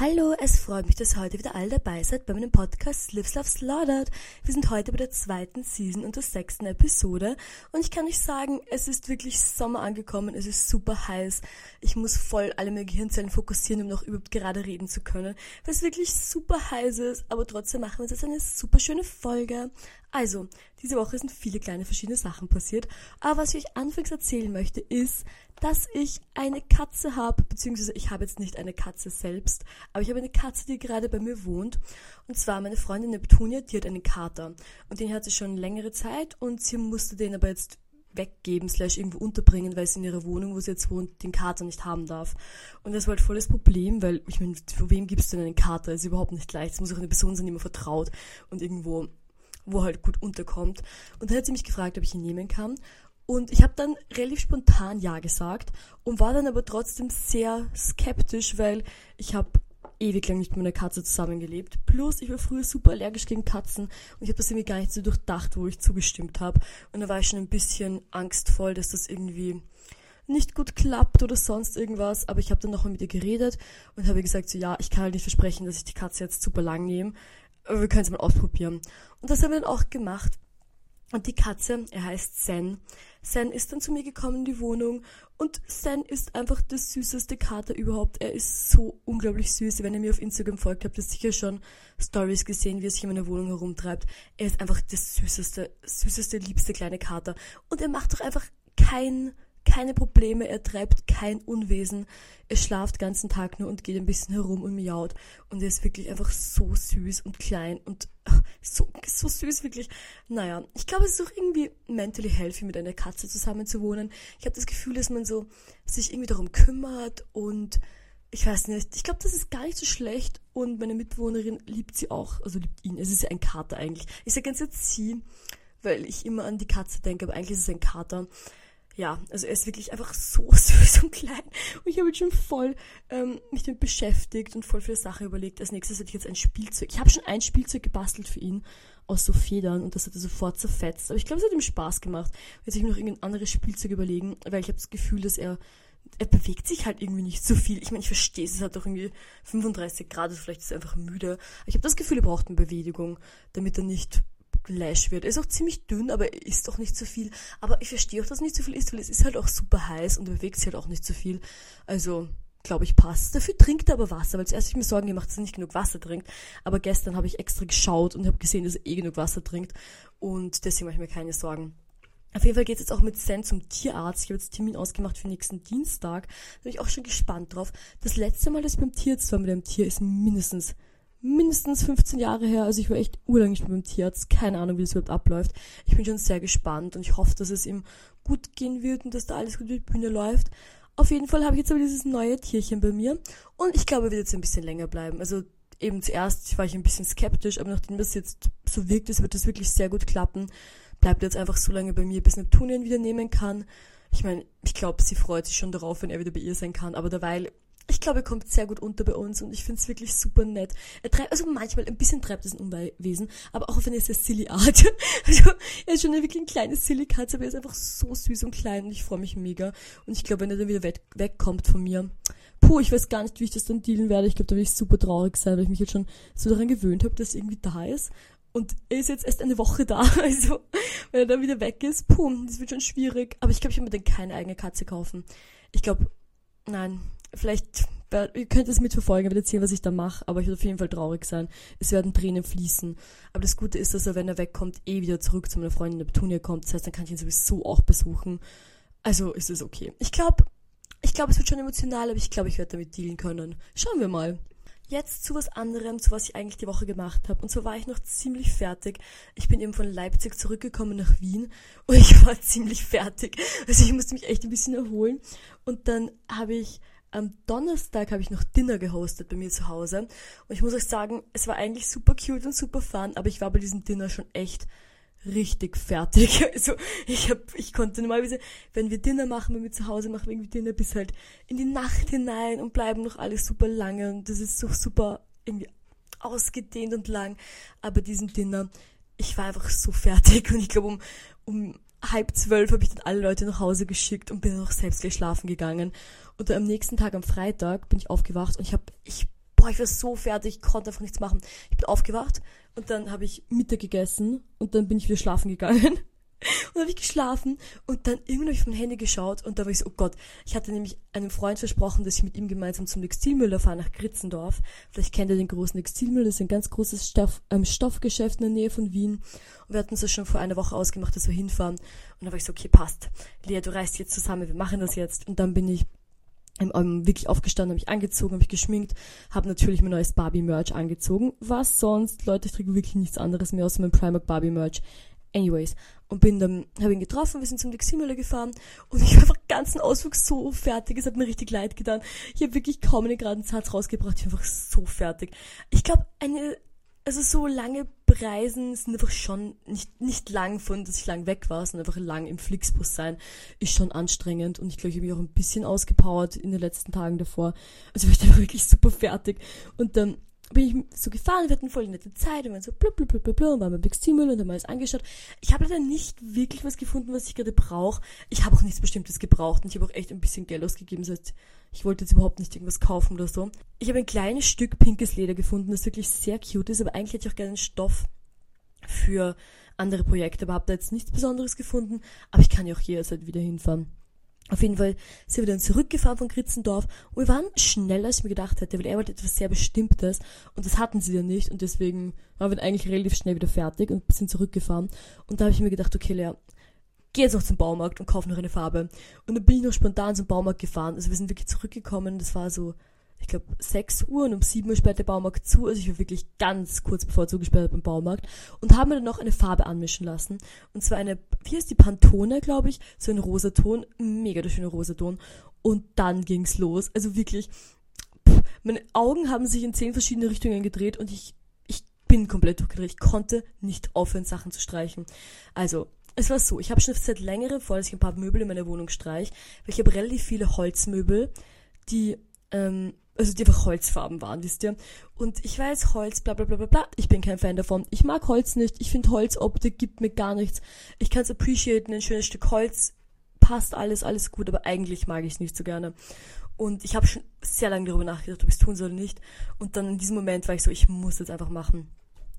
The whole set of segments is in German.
Hallo, es freut mich, dass heute wieder alle dabei seid bei meinem Podcast Lives Love Slaughtered. Wir sind heute bei der zweiten Season und der sechsten Episode und ich kann euch sagen, es ist wirklich Sommer angekommen, es ist super heiß. Ich muss voll alle meine Gehirnzellen fokussieren, um noch überhaupt gerade reden zu können, weil es wirklich super heiß ist, aber trotzdem machen wir jetzt eine super schöne Folge. Also, diese Woche sind viele kleine verschiedene Sachen passiert, aber was ich euch anfangs erzählen möchte, ist, dass ich eine Katze habe, beziehungsweise ich habe jetzt nicht eine Katze selbst, aber ich habe eine Katze, die gerade bei mir wohnt. Und zwar meine Freundin Neptunia, die hat einen Kater. Und den hat sie schon längere Zeit und sie musste den aber jetzt weggeben, slash irgendwo unterbringen, weil sie in ihrer Wohnung, wo sie jetzt wohnt, den Kater nicht haben darf. Und das war halt voll das Problem, weil, ich meine, für wem gibst du denn einen Kater? Das ist überhaupt nicht leicht. Es muss auch eine Person sein, die man vertraut und irgendwo wo halt gut unterkommt. Und dann hat sie mich gefragt, ob ich ihn nehmen kann. Und ich habe dann relativ spontan Ja gesagt und war dann aber trotzdem sehr skeptisch, weil ich habe ewig lang nicht mit meiner Katze zusammengelebt. Plus, ich war früher super allergisch gegen Katzen und ich habe das irgendwie gar nicht so durchdacht, wo ich zugestimmt habe. Und da war ich schon ein bisschen angstvoll, dass das irgendwie nicht gut klappt oder sonst irgendwas. Aber ich habe dann nochmal mit ihr geredet und habe gesagt, so ja, ich kann halt nicht versprechen, dass ich die Katze jetzt super lang nehme. Aber wir können es mal ausprobieren. Und das haben wir dann auch gemacht. Und die Katze, er heißt Sen. Sen ist dann zu mir gekommen in die Wohnung und Sen ist einfach das süßeste Kater überhaupt. Er ist so unglaublich süß. Wenn ihr mir auf Instagram folgt, habt ihr sicher schon Stories gesehen, wie er sich in meiner Wohnung herumtreibt. Er ist einfach das süßeste, süßeste, liebste kleine Kater. Und er macht doch einfach kein keine Probleme, er treibt kein Unwesen. Er schlaft den ganzen Tag nur und geht ein bisschen herum und miaut. Und er ist wirklich einfach so süß und klein und ach, so, so süß, wirklich. Naja, ich glaube, es ist auch irgendwie mentally healthy, mit einer Katze zusammen zu wohnen. Ich habe das Gefühl, dass man so sich irgendwie darum kümmert und ich weiß nicht, ich glaube, das ist gar nicht so schlecht und meine Mitbewohnerin liebt sie auch, also liebt ihn. Es ist ja ein Kater eigentlich. Ich sage ganz jetzt sie, weil ich immer an die Katze denke, aber eigentlich ist es ein Kater ja, also er ist wirklich einfach so süß und klein. Und ich habe jetzt schon voll ähm, mich damit beschäftigt und voll viele Sachen überlegt. Als nächstes hätte ich jetzt ein Spielzeug. Ich habe schon ein Spielzeug gebastelt für ihn aus so Federn und das hat er sofort zerfetzt. Aber ich glaube, es hat ihm Spaß gemacht. Jetzt ich mir noch irgendein anderes Spielzeug überlegen, weil ich habe das Gefühl, dass er er bewegt sich halt irgendwie nicht so viel. Ich meine, ich verstehe es, es hat doch irgendwie 35 Grad, also vielleicht ist er einfach müde. Ich habe das Gefühl, er braucht eine Bewegung, damit er nicht Fleisch wird. Er ist auch ziemlich dünn, aber er isst auch nicht so viel. Aber ich verstehe auch, dass er nicht so viel isst, weil es ist halt auch super heiß und bewegt sich halt auch nicht so viel. Also, glaube ich, passt. Dafür trinkt er aber Wasser, weil zuerst habe ich mir Sorgen gemacht, dass er nicht genug Wasser trinkt. Aber gestern habe ich extra geschaut und habe gesehen, dass er eh genug Wasser trinkt. Und deswegen mache ich mir keine Sorgen. Auf jeden Fall geht es jetzt auch mit Sen zum Tierarzt. Ich habe jetzt Termin ausgemacht für nächsten Dienstag. Da bin ich auch schon gespannt drauf. Das letzte Mal, dass ich beim Tierarzt war mit dem Tier, ist mindestens mindestens 15 Jahre her. Also ich war echt urlang nicht mehr beim Tierarzt. Keine Ahnung, wie das überhaupt abläuft. Ich bin schon sehr gespannt und ich hoffe, dass es ihm gut gehen wird und dass da alles gut über die Bühne läuft. Auf jeden Fall habe ich jetzt aber dieses neue Tierchen bei mir und ich glaube, er wird jetzt ein bisschen länger bleiben. Also eben zuerst war ich ein bisschen skeptisch, aber nachdem das jetzt so wirkt, es wird das wirklich sehr gut klappen. Bleibt jetzt einfach so lange bei mir, bis Neptunien wieder nehmen kann. Ich meine, ich glaube, sie freut sich schon darauf, wenn er wieder bei ihr sein kann, aber derweil ich glaube, er kommt sehr gut unter bei uns und ich finde es wirklich super nett. Er treibt, also manchmal ein bisschen treibt es ein Unwesen, aber auch auf eine sehr silly Art. Also er ist schon wirklich eine kleine silly Katze, aber er ist einfach so süß und klein und ich freue mich mega. Und ich glaube, wenn er dann wieder weg, wegkommt von mir, puh, ich weiß gar nicht, wie ich das dann dealen werde. Ich glaube, da werde ich super traurig sein, weil ich mich jetzt schon so daran gewöhnt habe, dass er irgendwie da ist. Und er ist jetzt erst eine Woche da. Also, wenn er dann wieder weg ist, puh, das wird schon schwierig. Aber ich glaube, ich werde mir dann keine eigene Katze kaufen. Ich glaube, nein, vielleicht, ihr könnt es mitverfolgen, werdet sehen, was ich da mache, aber ich werde auf jeden Fall traurig sein. Es werden Tränen fließen. Aber das Gute ist, dass er, wenn er wegkommt, eh wieder zurück zu meiner Freundin Neptunia kommt. Das heißt, dann kann ich ihn sowieso auch besuchen. Also ist es okay. Ich glaube, ich glaube, es wird schon emotional, aber ich glaube, ich werde damit dealen können. Schauen wir mal. Jetzt zu was anderem, zu was ich eigentlich die Woche gemacht habe. Und zwar war ich noch ziemlich fertig. Ich bin eben von Leipzig zurückgekommen nach Wien und ich war ziemlich fertig. Also ich musste mich echt ein bisschen erholen. Und dann habe ich am Donnerstag habe ich noch Dinner gehostet bei mir zu Hause. Und ich muss euch sagen, es war eigentlich super cute und super fun, aber ich war bei diesem Dinner schon echt richtig fertig. Also ich hab, ich konnte normalerweise, wenn wir Dinner machen, wenn wir zu Hause machen, irgendwie Dinner bis halt in die Nacht hinein und bleiben noch alles super lange und das ist so super irgendwie ausgedehnt und lang. Aber diesen Dinner, ich war einfach so fertig und ich glaube um, um halb zwölf habe ich dann alle Leute nach Hause geschickt und bin dann auch selbst gleich schlafen gegangen. Und dann am nächsten Tag, am Freitag, bin ich aufgewacht und ich habe, ich boah, ich war so fertig, ich konnte einfach nichts machen. Ich bin aufgewacht und dann habe ich Mittag gegessen und dann bin ich wieder schlafen gegangen. Und habe ich geschlafen und dann irgendwann habe ich auf mein Handy geschaut und da war ich so, oh Gott, ich hatte nämlich einem Freund versprochen, dass ich mit ihm gemeinsam zum Textilmüller fahre nach Gritzendorf. Vielleicht kennt ihr den großen Textilmüll, das ist ein ganz großes Stoff, ähm, Stoffgeschäft in der Nähe von Wien. Und wir hatten es ja schon vor einer Woche ausgemacht, dass wir hinfahren. Und da war ich so, okay, passt. Lea, du reist jetzt zusammen, wir machen das jetzt. Und dann bin ich ähm, wirklich aufgestanden, habe mich angezogen, habe mich geschminkt, habe natürlich mein neues Barbie-Merch angezogen. Was sonst? Leute, ich trage wirklich nichts anderes mehr außer mein Primark Barbie-Merch. Anyways, und bin dann, habe ihn getroffen, wir sind zum Diximüller gefahren und ich war einfach ganzen Ausflug so fertig, es hat mir richtig leid getan. Ich habe wirklich kaum einen geraden Satz rausgebracht, ich war einfach so fertig. Ich glaube, eine, also so lange Reisen sind einfach schon nicht, nicht lang von, dass ich lang weg war, sondern einfach lang im Flixbus sein, ist schon anstrengend und ich glaube, ich habe mich auch ein bisschen ausgepowert in den letzten Tagen davor. Also war ich dann wirklich super fertig und dann bin ich so gefahren, wir hatten voll nette Zeit und waren so blub, blub, blub, blub, blub und waren beim Big Stimul und haben alles angeschaut. Ich habe leider nicht wirklich was gefunden, was ich gerade brauche. Ich habe auch nichts Bestimmtes gebraucht und ich habe auch echt ein bisschen Geld ausgegeben. Das heißt, ich wollte jetzt überhaupt nicht irgendwas kaufen oder so. Ich habe ein kleines Stück pinkes Leder gefunden, das wirklich sehr cute ist, aber eigentlich hätte ich auch gerne einen Stoff für andere Projekte, aber habe da jetzt nichts Besonderes gefunden. Aber ich kann ja auch jederzeit wieder hinfahren. Auf jeden Fall sind wir dann zurückgefahren von Kritzendorf und wir waren schneller, als ich mir gedacht hätte, weil er wollte etwas sehr Bestimmtes und das hatten sie dann nicht und deswegen waren wir eigentlich relativ schnell wieder fertig und sind zurückgefahren. Und da habe ich mir gedacht, okay Lea, geh jetzt noch zum Baumarkt und kauf noch eine Farbe. Und dann bin ich noch spontan zum Baumarkt gefahren, also wir sind wirklich zurückgekommen, das war so ich glaube, 6 Uhr und um 7 Uhr sperrt der Baumarkt zu. Also ich war wirklich ganz kurz bevor er zugesperrt beim Baumarkt. Und haben mir dann noch eine Farbe anmischen lassen. Und zwar eine, wie heißt die Pantone, glaube ich, so ein Rosaton. Mega der schöne Rosaton. Und dann ging's los. Also wirklich, pff, meine Augen haben sich in zehn verschiedene Richtungen gedreht und ich, ich bin komplett durchgedreht. Ich konnte nicht aufhören, Sachen zu streichen. Also, es war so, ich habe schon seit längerem vor, dass ich ein paar Möbel in meiner Wohnung streiche, weil ich habe relativ viele Holzmöbel, die ähm, also die einfach Holzfarben waren, wisst ihr. Und ich weiß, Holz, bla bla bla bla bla, ich bin kein Fan davon. Ich mag Holz nicht, ich finde Holzoptik gibt mir gar nichts. Ich kann es appreciaten, ein schönes Stück Holz, passt alles, alles gut, aber eigentlich mag ich es nicht so gerne. Und ich habe schon sehr lange darüber nachgedacht, ob ich es tun soll oder nicht. Und dann in diesem Moment war ich so, ich muss es einfach machen.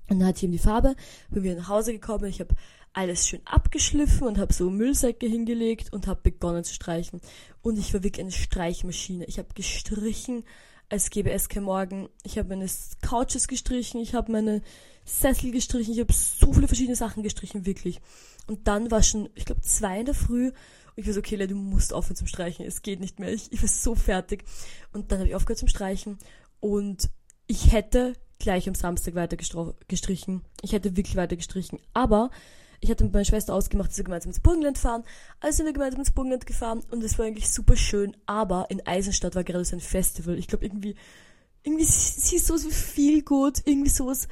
Und dann hatte ich ihm die Farbe, bin wieder nach Hause gekommen, ich habe alles schön abgeschliffen und habe so Müllsäcke hingelegt und habe begonnen zu streichen. Und ich war wirklich eine Streichmaschine. Ich habe gestrichen, als gäbe es kein Morgen. Ich habe meine Couches gestrichen, ich habe meine Sessel gestrichen, ich habe so viele verschiedene Sachen gestrichen, wirklich. Und dann war schon, ich glaube, zwei in der Früh und ich war so, okay, du musst aufhören zum Streichen, es geht nicht mehr, ich, ich war so fertig. Und dann habe ich aufgehört zum Streichen und ich hätte gleich am Samstag weiter gestrichen. Ich hätte wirklich weiter gestrichen. Aber ich hatte mit meiner Schwester ausgemacht, dass wir gemeinsam ins Burgenland fahren. Also sind wir gemeinsam ins Burgenland gefahren und es war eigentlich super schön. Aber in Eisenstadt war gerade so ein Festival. Ich glaube irgendwie, irgendwie sie ist so viel gut, irgendwie sowas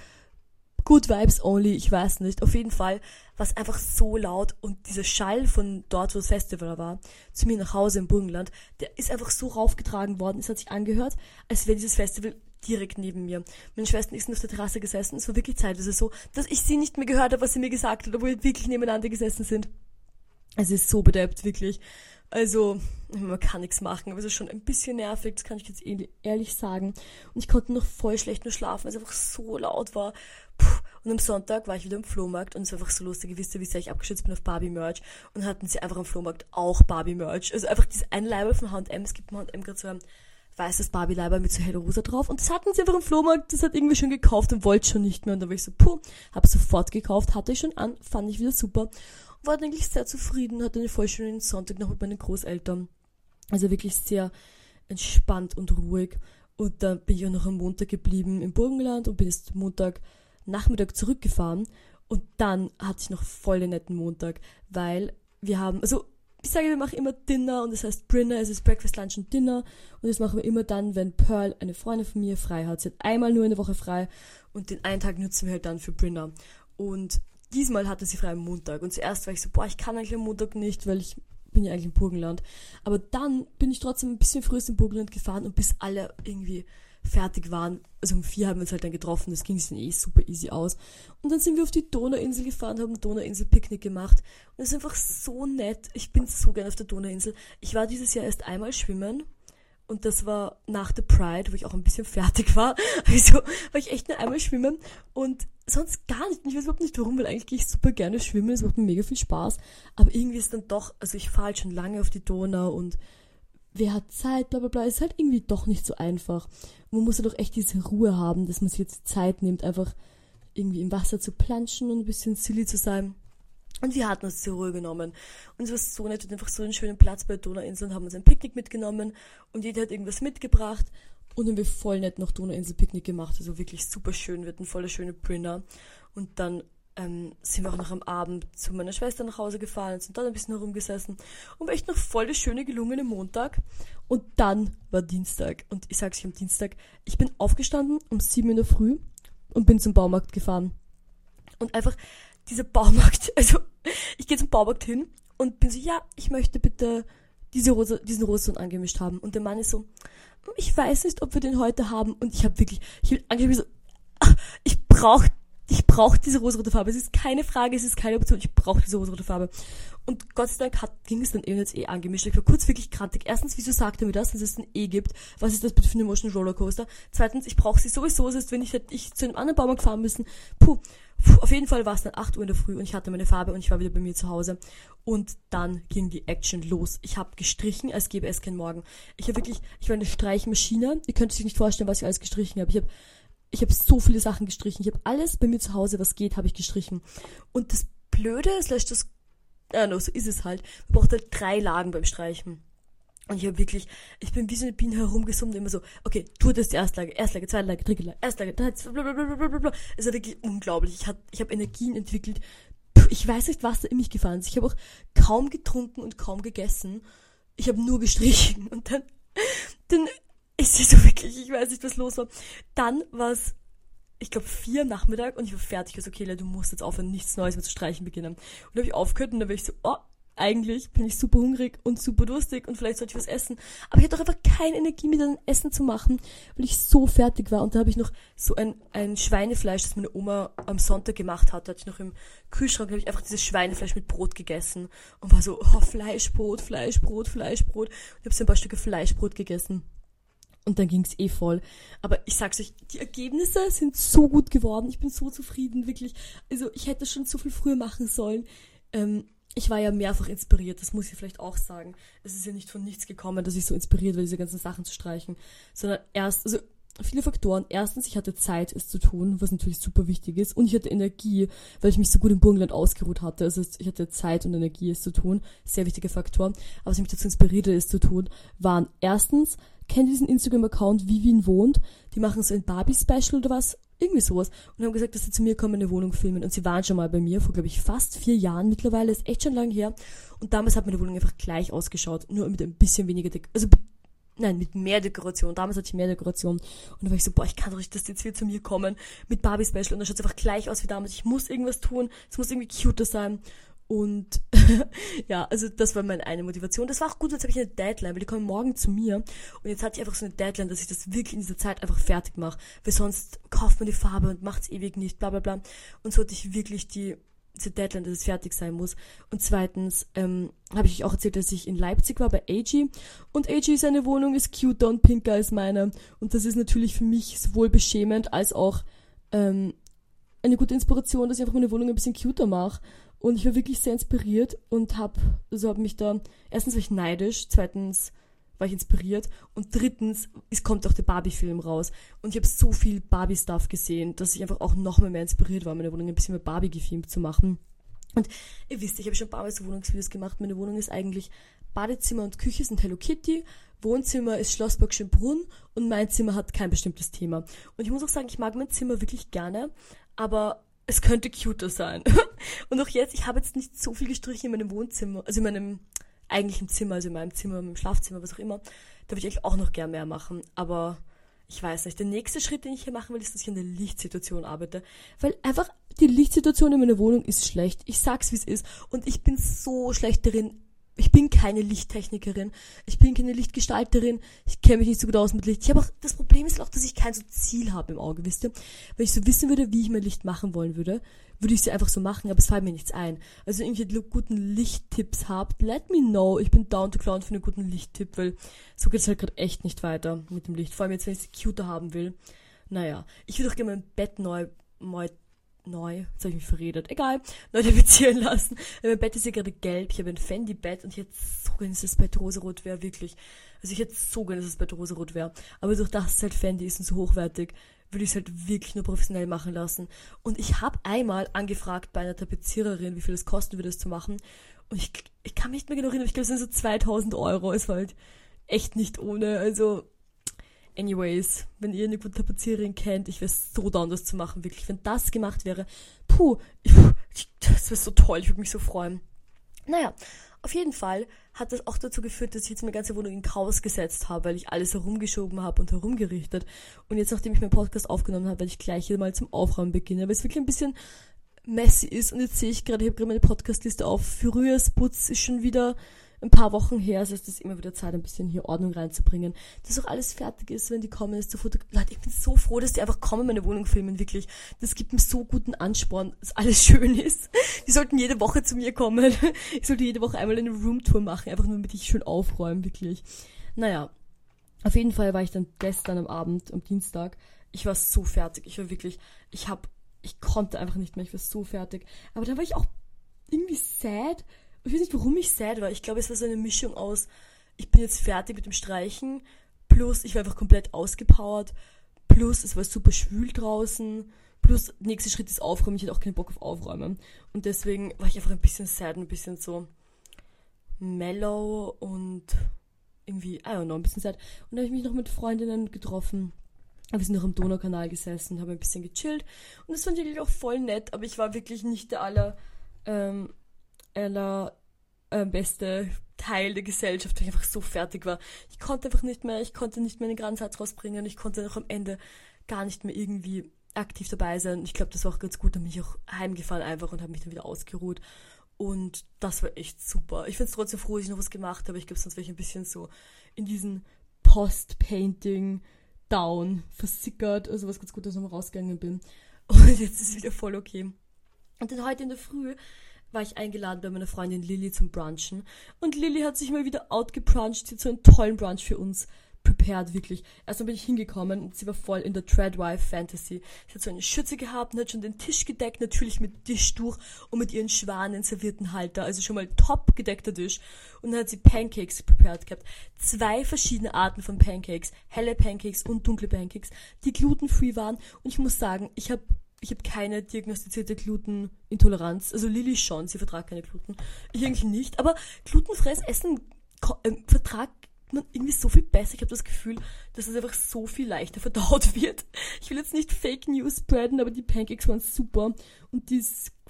Good Vibes only, ich weiß nicht. Auf jeden Fall war es einfach so laut und dieser Schall von dort, wo das Festival war, zu mir nach Hause im Burgenland, der ist einfach so raufgetragen worden. Es hat sich angehört, als wäre dieses Festival direkt neben mir. Meine Schwester ist auf der Terrasse gesessen. Es war wirklich zeitweise so, dass ich sie nicht mehr gehört habe, was sie mir gesagt hat, obwohl wir wirklich nebeneinander gesessen sind. Es ist so bedebt, wirklich. Also, man kann nichts machen, aber es ist schon ein bisschen nervig, das kann ich jetzt ehrlich sagen. Und ich konnte noch voll schlecht nur schlafen, weil es einfach so laut war. Puh. Und am Sonntag war ich wieder im Flohmarkt und es war einfach so lustig. Ihr wisst ja, wie sehr ich abgeschützt bin auf Barbie-Merch. Und hatten sie einfach am Flohmarkt auch Barbie-Merch. Also einfach dieses ein Leibe von H&M. Es gibt H&M gerade so ein weißes Barbie-Leiber mit so hellrosa drauf. Und das hatten sie einfach im Flohmarkt, das hat irgendwie schon gekauft und wollte schon nicht mehr. Und da war ich so, puh, hab sofort gekauft, hatte ich schon an, fand ich wieder super. War eigentlich sehr zufrieden, hatte einen voll schönen Sonntag noch mit meinen Großeltern. Also wirklich sehr entspannt und ruhig. Und dann bin ich auch noch am Montag geblieben im Burgenland und bin jetzt Montag Nachmittag zurückgefahren. Und dann hatte ich noch voll den netten Montag, weil wir haben, also ich sage, wir machen immer Dinner und das heißt Brinner, es ist Breakfast, Lunch und Dinner und das machen wir immer dann, wenn Pearl, eine Freundin von mir, frei hat. Sie hat einmal nur in der Woche frei und den einen Tag nutzen wir halt dann für Brinner. Und diesmal hatte sie frei am Montag und zuerst war ich so, boah, ich kann eigentlich am Montag nicht, weil ich bin ja eigentlich im Burgenland. Aber dann bin ich trotzdem ein bisschen früher im Burgenland gefahren und bis alle irgendwie fertig waren, also um vier haben wir uns halt dann getroffen, das ging dann eh super easy aus. Und dann sind wir auf die Donauinsel gefahren, haben Donauinsel-Picknick gemacht. Und es ist einfach so nett. Ich bin so gern auf der Donauinsel. Ich war dieses Jahr erst einmal schwimmen Und das war nach der Pride, wo ich auch ein bisschen fertig war. Also war ich echt nur einmal schwimmen und sonst gar nicht. Ich weiß überhaupt nicht warum, weil eigentlich gehe ich super gerne schwimmen. Es macht mir mega viel Spaß. Aber irgendwie ist dann doch, also ich fahre halt schon lange auf die Donau und wer hat Zeit, bla bla bla. Ist halt irgendwie doch nicht so einfach. Und man muss ja doch echt diese Ruhe haben, dass man sich jetzt Zeit nimmt, einfach irgendwie im Wasser zu planschen und ein bisschen silly zu sein. Und wir hatten uns zur Ruhe genommen. Und es war so nett, einfach so einen schönen Platz bei der Donauinsel und haben uns ein Picknick mitgenommen und jeder hat irgendwas mitgebracht. Und dann haben wir voll nett noch Donauinsel-Picknick gemacht. Also wirklich super schön. Wir hatten voll eine schöne Brinner. Und dann ähm, sind wir auch noch am Abend zu meiner Schwester nach Hause gefahren, sind dort ein bisschen herumgesessen und war echt noch voll der schöne, gelungene Montag. Und dann war Dienstag. Und ich sag's euch am Dienstag, ich bin aufgestanden um sieben in der Früh und bin zum Baumarkt gefahren. Und einfach dieser Baumarkt, also ich gehe zum Baumarkt hin und bin so, ja, ich möchte bitte diese Rose, diesen Roseton angemischt haben. Und der Mann ist so, ich weiß nicht, ob wir den heute haben. Und ich habe wirklich, ich habe angemischt so, ah, ich brauche ich brauche diese rosarote Farbe. Es ist keine Frage, es ist keine Option. Ich brauche diese rosarote Farbe. Und Gott sei Dank hat, ging es dann eben jetzt eh angemischt. Ich war kurz wirklich krantig. Erstens, wieso sagt er mir das, wenn es ein E gibt? Was ist das bitte für eine Motion Rollercoaster? Zweitens, ich brauche sie sowieso, sonst wenn ich, hätte ich zu einem anderen Baumarkt fahren müssen. Puh. Puh, auf jeden Fall war es dann 8 Uhr in der Früh und ich hatte meine Farbe und ich war wieder bei mir zu Hause. Und dann ging die Action los. Ich habe gestrichen, als gäbe es kein Morgen. Ich habe wirklich, ich war eine Streichmaschine. Ihr könnt euch nicht vorstellen, was ich alles gestrichen habe. Ich habe ich habe so viele Sachen gestrichen. Ich habe alles bei mir zu Hause, was geht, habe ich gestrichen. Und das Blöde, slash das, ja, no, so ist es halt. Man braucht halt drei Lagen beim Streichen. Und ich habe wirklich, ich bin wie so eine Biene herumgesummt, immer so, okay, tu das die Erstlage, Erstlage, Zweitlage, dritte Lage, Erstlage, blablabla. Es war wirklich unglaublich. Ich habe ich hab Energien entwickelt. Ich weiß nicht, was da in mich gefahren ist. Ich habe auch kaum getrunken und kaum gegessen. Ich habe nur gestrichen. Und dann, dann ich sehe so wirklich, ich weiß nicht, was los war. Dann war es, ich glaube, vier Nachmittag und ich war fertig. Ich so, okay, du musst jetzt aufhören, nichts Neues mehr zu streichen beginnen. Und dann habe ich aufgehört und da war ich so, oh, eigentlich bin ich super hungrig und super durstig und vielleicht sollte ich was essen. Aber ich hatte doch einfach keine Energie mehr, dann Essen zu machen, weil ich so fertig war. Und da habe ich noch so ein, ein Schweinefleisch, das meine Oma am Sonntag gemacht hat, hatte ich noch im Kühlschrank, habe ich einfach dieses Schweinefleisch mit Brot gegessen und war so, oh, Fleischbrot, Fleischbrot, Fleischbrot. Und ich habe so ein paar Stücke Fleischbrot gegessen. Und dann ging's eh voll. Aber ich sag's euch, die Ergebnisse sind so gut geworden. Ich bin so zufrieden, wirklich. Also ich hätte schon so viel früher machen sollen. Ähm, ich war ja mehrfach inspiriert, das muss ich vielleicht auch sagen. Es ist ja nicht von nichts gekommen, dass ich so inspiriert war, diese ganzen Sachen zu streichen. Sondern erst, also viele Faktoren. Erstens, ich hatte Zeit, es zu tun, was natürlich super wichtig ist. Und ich hatte Energie, weil ich mich so gut im Burgenland ausgeruht hatte. Also ich hatte Zeit und Energie, es zu tun. Sehr wichtiger Faktor. Aber was mich dazu inspirierte, es zu tun, waren erstens, kennt diesen Instagram-Account Vivin wohnt? Die machen so ein Barbie-Special oder was? Irgendwie sowas. Und haben gesagt, dass sie zu mir kommen, eine Wohnung filmen. Und sie waren schon mal bei mir vor, glaube ich, fast vier Jahren mittlerweile. Ist echt schon lang her. Und damals hat meine Wohnung einfach gleich ausgeschaut. Nur mit ein bisschen weniger, Dek also nein, mit mehr Dekoration. Damals hatte ich mehr Dekoration. Und da war ich so, boah, ich kann doch nicht, dass die jetzt wieder zu mir kommen mit Barbie Special. Und dann schaut es einfach gleich aus wie damals. Ich muss irgendwas tun. Es muss irgendwie cuter sein. Und ja, also das war meine eine Motivation. Das war auch gut, jetzt habe ich eine Deadline, weil die kommen morgen zu mir. Und jetzt hatte ich einfach so eine Deadline, dass ich das wirklich in dieser Zeit einfach fertig mache. Weil sonst kauft man die Farbe und macht es ewig nicht, bla bla bla. Und so hatte ich wirklich die diese Deadline, dass es fertig sein muss. Und zweitens ähm, habe ich euch auch erzählt, dass ich in Leipzig war bei AG. Und AG, seine Wohnung ist cuter und pinker als meine. Und das ist natürlich für mich sowohl beschämend als auch ähm, eine gute Inspiration, dass ich einfach meine Wohnung ein bisschen cuter mache. Und ich war wirklich sehr inspiriert und habe, also habe mich da, erstens war ich neidisch, zweitens war ich inspiriert und drittens, es kommt auch der Barbie-Film raus und ich habe so viel Barbie-Stuff gesehen, dass ich einfach auch noch mehr, mehr inspiriert war, meine Wohnung ein bisschen mehr Barbie gefilmt zu machen. Und ihr wisst, ich habe schon ein paar Mal so Wohnungsvideos gemacht. Meine Wohnung ist eigentlich Badezimmer und Küche sind Hello Kitty, Wohnzimmer ist Schlossburg Schönbrunn und mein Zimmer hat kein bestimmtes Thema. Und ich muss auch sagen, ich mag mein Zimmer wirklich gerne, aber es könnte cuter sein. und auch jetzt, ich habe jetzt nicht so viel gestrichen in meinem Wohnzimmer, also in meinem eigentlichen Zimmer, also in meinem Zimmer, meinem Schlafzimmer, was auch immer. Da würde ich eigentlich auch noch gern mehr machen. Aber ich weiß nicht. Der nächste Schritt, den ich hier machen will, ist, dass ich an der Lichtsituation arbeite. Weil einfach die Lichtsituation in meiner Wohnung ist schlecht. Ich sag's, wie es ist. Und ich bin so schlecht darin, ich bin keine Lichttechnikerin, ich bin keine Lichtgestalterin, ich kenne mich nicht so gut aus mit Licht. Ich habe auch, das Problem ist auch, dass ich kein so Ziel habe im Auge, wisst ihr? Wenn ich so wissen würde, wie ich mein Licht machen wollen würde, würde ich sie einfach so machen, aber es fällt mir nichts ein. Also irgendwelche guten Lichttipps habt, let me know. Ich bin down to clown für einen guten Lichttipp, weil so geht es halt gerade echt nicht weiter mit dem Licht. Vor allem jetzt, wenn ich es cuter haben will. Naja, ich würde auch gerne mein Bett neu, neu neu, jetzt habe ich mich verredet, egal, neu tapezieren lassen. Mein Bett ist ja gerade gelb, ich habe ein Fendi-Bett und ich hätte so gerne, dass das Bett rosarot wäre, wirklich. Also ich hätte so gerne, dass das Bett rosarot wäre. Aber durch das halt Fendi ist und so hochwertig, würde ich es halt wirklich nur professionell machen lassen. Und ich habe einmal angefragt bei einer Tapeziererin, wie viel es kosten würde, das zu machen. Und ich, ich kann mich nicht mehr genau erinnern, ich glaube, es sind so 2000 Euro. Es war halt echt nicht ohne. Also Anyways, wenn ihr eine gute Tapeziererin kennt, ich wäre so down, das zu machen, wirklich. Wenn das gemacht wäre, puh, ich, das wäre so toll, ich würde mich so freuen. Naja, auf jeden Fall hat das auch dazu geführt, dass ich jetzt meine ganze Wohnung in Chaos gesetzt habe, weil ich alles herumgeschoben habe und herumgerichtet. Und jetzt, nachdem ich meinen Podcast aufgenommen habe, werde ich gleich hier mal zum Aufräumen beginnen, weil es wirklich ein bisschen messy ist. Und jetzt sehe ich gerade, ich habe gerade meine Podcastliste auf. Frühjahrsputz ist schon wieder ein paar Wochen her. Das heißt, es ist immer wieder Zeit, ein bisschen hier Ordnung reinzubringen. Dass auch alles fertig ist, wenn die kommen, ist zu fotografieren. Leute, ich bin so froh, dass die einfach kommen, meine Wohnung filmen, wirklich. Das gibt mir so guten Ansporn, dass alles schön ist. Die sollten jede Woche zu mir kommen. Ich sollte jede Woche einmal eine Roomtour machen, einfach nur damit ich schön aufräume, wirklich. Naja. Auf jeden Fall war ich dann gestern am Abend, am Dienstag, ich war so fertig. Ich war wirklich, ich hab, ich konnte einfach nicht mehr, ich war so fertig. Aber da war ich auch irgendwie sad, ich weiß nicht, warum ich sad war. Ich glaube, es war so eine Mischung aus, ich bin jetzt fertig mit dem Streichen, plus ich war einfach komplett ausgepowert, plus es war super schwül draußen, plus nächster Schritt ist Aufräumen. Ich hatte auch keinen Bock auf Aufräumen. Und deswegen war ich einfach ein bisschen sad, ein bisschen so mellow und irgendwie, I don't know, ein bisschen sad. Und dann habe ich mich noch mit Freundinnen getroffen. Wir sind noch im Donaukanal gesessen, haben ein bisschen gechillt. Und das fand ich auch voll nett, aber ich war wirklich nicht der aller ähm, aller äh, beste Teil der Gesellschaft, weil ich einfach so fertig war. Ich konnte einfach nicht mehr, ich konnte nicht mehr einen geraden Satz rausbringen. Ich konnte noch am Ende gar nicht mehr irgendwie aktiv dabei sein. Ich glaube, das war auch ganz gut. Dann bin ich auch heimgefahren einfach und habe mich dann wieder ausgeruht. Und das war echt super. Ich finde es trotzdem froh, dass ich noch was gemacht habe. Ich glaube, sonst wäre ich ein bisschen so in diesen Post-Painting down versickert. Also was ganz gut, dass ich nochmal rausgegangen bin. Und jetzt ist es wieder voll okay. Und dann heute in der Früh war ich eingeladen bei meiner Freundin Lilly zum Brunchen. Und Lilly hat sich mal wieder outgebruncht. Sie hat so einen tollen Brunch für uns prepared, wirklich. Erstmal bin ich hingekommen und sie war voll in der Treadwife Fantasy. Sie hat so eine Schütze gehabt und hat schon den Tisch gedeckt, natürlich mit Tischtuch und mit ihren Schwanen servierten Halter. Also schon mal top gedeckter Tisch. Und dann hat sie Pancakes prepared gehabt. Zwei verschiedene Arten von Pancakes. Helle Pancakes und dunkle Pancakes, die glutenfree waren. Und ich muss sagen, ich habe ich habe keine diagnostizierte Glutenintoleranz. Also Lilly schon, sie vertragt keine Gluten. Ich eigentlich nicht. Aber glutenfreies Essen äh, vertragt man irgendwie so viel besser. Ich habe das Gefühl, dass es einfach so viel leichter verdaut wird. Ich will jetzt nicht Fake News spreaden, aber die Pancakes waren super und die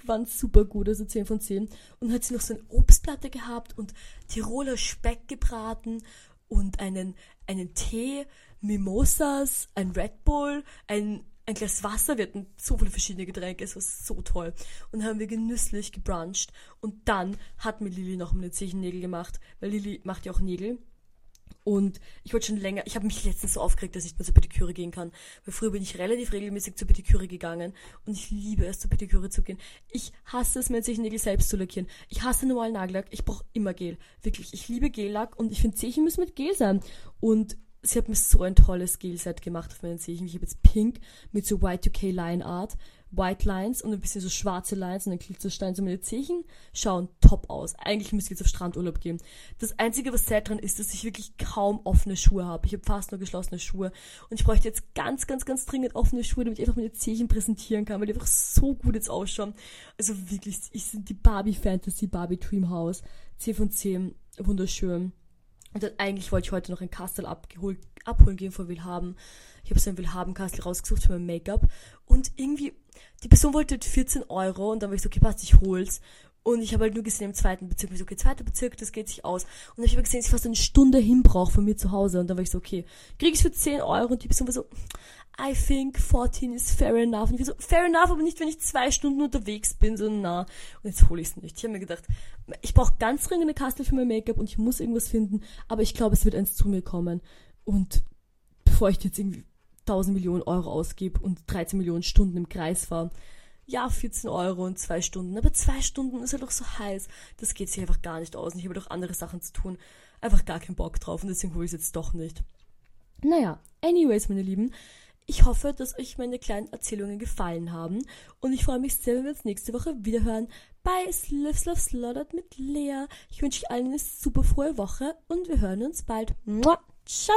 waren super gut, also 10 von 10. Und dann hat sie noch so eine Obstplatte gehabt und Tiroler Speck gebraten und einen, einen Tee, Mimosas, ein Red Bull, ein ein Glas Wasser, wir hatten so viele verschiedene Getränke, es war so toll. Und haben wir genüsslich gebruncht. Und dann hat mir Lilly noch meine Zehennägel gemacht, weil Lilly macht ja auch Nägel. Und ich wollte schon länger, ich habe mich letztens so aufgeregt, dass ich nicht mehr zur Pediküre gehen kann. Weil früher bin ich relativ regelmäßig zur Pediküre gegangen und ich liebe es, zur Pediküre zu gehen. Ich hasse es, meine Zehennägel selbst zu lackieren. Ich hasse normalen Nagellack, ich brauche immer Gel. Wirklich, ich liebe Gellack und ich finde Zehen müssen mit Gel sein. Und sie hat mir so ein tolles Gel-Set gemacht auf meinen Zehen. Ich habe jetzt pink mit so Y2K Line Art, White Lines und ein bisschen so schwarze Lines und ein Glitzerstein. So meine Zehen schauen top aus. Eigentlich müsste ich jetzt auf Strandurlaub gehen. Das Einzige, was sad dran ist, dass ich wirklich kaum offene Schuhe habe. Ich habe fast nur geschlossene Schuhe. Und ich bräuchte jetzt ganz, ganz, ganz dringend offene Schuhe, damit ich einfach meine Zehen präsentieren kann, weil die einfach so gut jetzt ausschauen. Also wirklich, ich sind die Barbie Fantasy, Barbie Dream House. 10 von 10. Wunderschön. Und dann eigentlich wollte ich heute noch ein Kastel abgeholt, abholen gehen von Willhaben. Ich habe so ein Willhaben-Kastel rausgesucht für mein Make-up. Und irgendwie, die Person wollte 14 Euro und dann war ich so, okay, passt, ich hol's. Und ich habe halt nur gesehen im zweiten Bezirk, ich so, okay, zweiter Bezirk, das geht sich aus. Und dann habe ich gesehen, dass ich fast eine Stunde hinbrauche von mir zu Hause. Und dann war ich so, okay, krieg ich für 10 Euro? Und die Person war so, I think 14 is fair enough. Und ich so, fair enough, aber nicht, wenn ich zwei Stunden unterwegs bin, so na. Und jetzt hole ich es nicht. Ich habe mir gedacht, ich brauche ganz dringend eine Kastel für mein Make-up und ich muss irgendwas finden, aber ich glaube, es wird eins zu mir kommen. Und bevor ich jetzt irgendwie 1000 Millionen Euro ausgebe und 13 Millionen Stunden im Kreis fahre, ja, 14 Euro und zwei Stunden. Aber zwei Stunden ist ja halt doch so heiß. Das geht sich einfach gar nicht aus. Und ich habe doch andere Sachen zu tun. Einfach gar keinen Bock drauf. Und deswegen hole ich es jetzt doch nicht. Naja, anyways, meine Lieben. Ich hoffe, dass euch meine kleinen Erzählungen gefallen haben. Und ich freue mich sehr, wenn wir uns nächste Woche wiederhören bei Sliv Love Slaughtered mit Lea. Ich wünsche euch allen eine super frohe Woche und wir hören uns bald. Ciao!